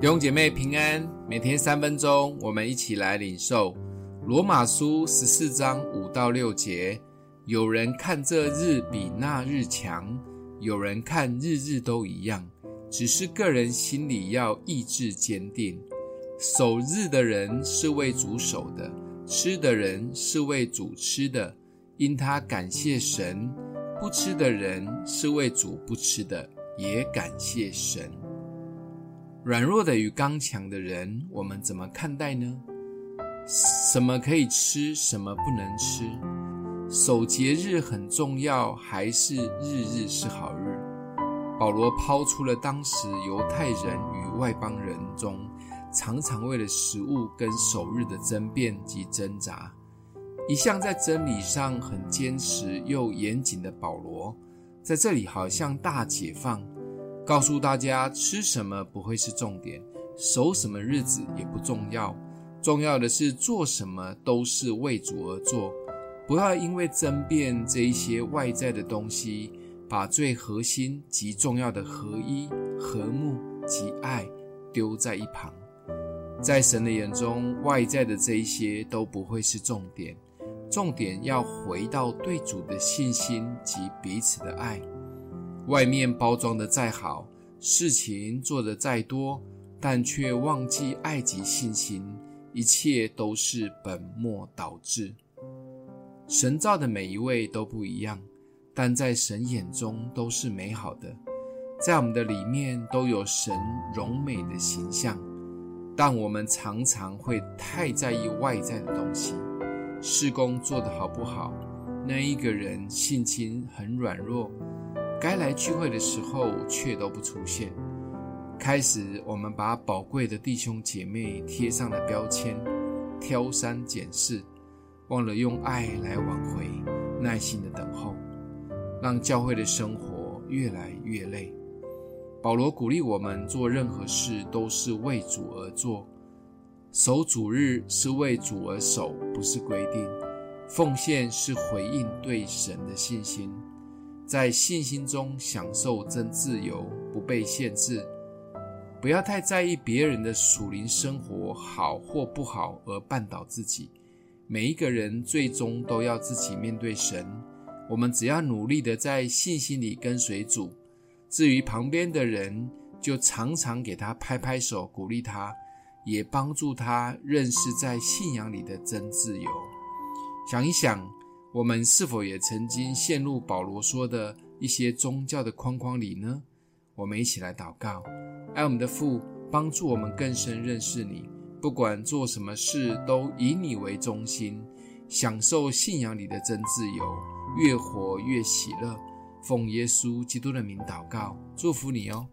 弟兄姐妹平安，每天三分钟，我们一起来领受罗马书十四章五到六节。有人看这日比那日强，有人看日日都一样，只是个人心里要意志坚定。守日的人是为主守的，吃的人是为主吃的，因他感谢神；不吃的人是为主不吃的，也感谢神。软弱的与刚强的人，我们怎么看待呢？什么可以吃，什么不能吃？守节日很重要，还是日日是好日？保罗抛出了当时犹太人与外邦人中常常为了食物跟守日的争辩及挣扎。一向在真理上很坚持又严谨的保罗，在这里好像大解放。告诉大家，吃什么不会是重点，守什么日子也不重要，重要的是做什么都是为主而做，不要因为争辩这一些外在的东西，把最核心及重要的合一、和睦及爱丢在一旁。在神的眼中，外在的这一些都不会是重点，重点要回到对主的信心及彼此的爱。外面包装的再好，事情做得再多，但却忘记爱及信心，一切都是本末倒置。神造的每一位都不一样，但在神眼中都是美好的，在我们的里面都有神荣美的形象，但我们常常会太在意外在的东西，事工做得好不好，那一个人性情很软弱。该来聚会的时候却都不出现。开始，我们把宝贵的弟兄姐妹贴上了标签，挑三拣四，忘了用爱来挽回，耐心的等候，让教会的生活越来越累。保罗鼓励我们做任何事都是为主而做，守主日是为主而守，不是规定。奉献是回应对神的信心。在信心中享受真自由，不被限制。不要太在意别人的属灵生活好或不好而绊倒自己。每一个人最终都要自己面对神。我们只要努力的在信心里跟随主。至于旁边的人，就常常给他拍拍手，鼓励他，也帮助他认识在信仰里的真自由。想一想。我们是否也曾经陷入保罗说的一些宗教的框框里呢？我们一起来祷告，爱我们的父，帮助我们更深认识你。不管做什么事，都以你为中心，享受信仰里的真自由，越活越喜乐。奉耶稣基督的名祷告，祝福你哦。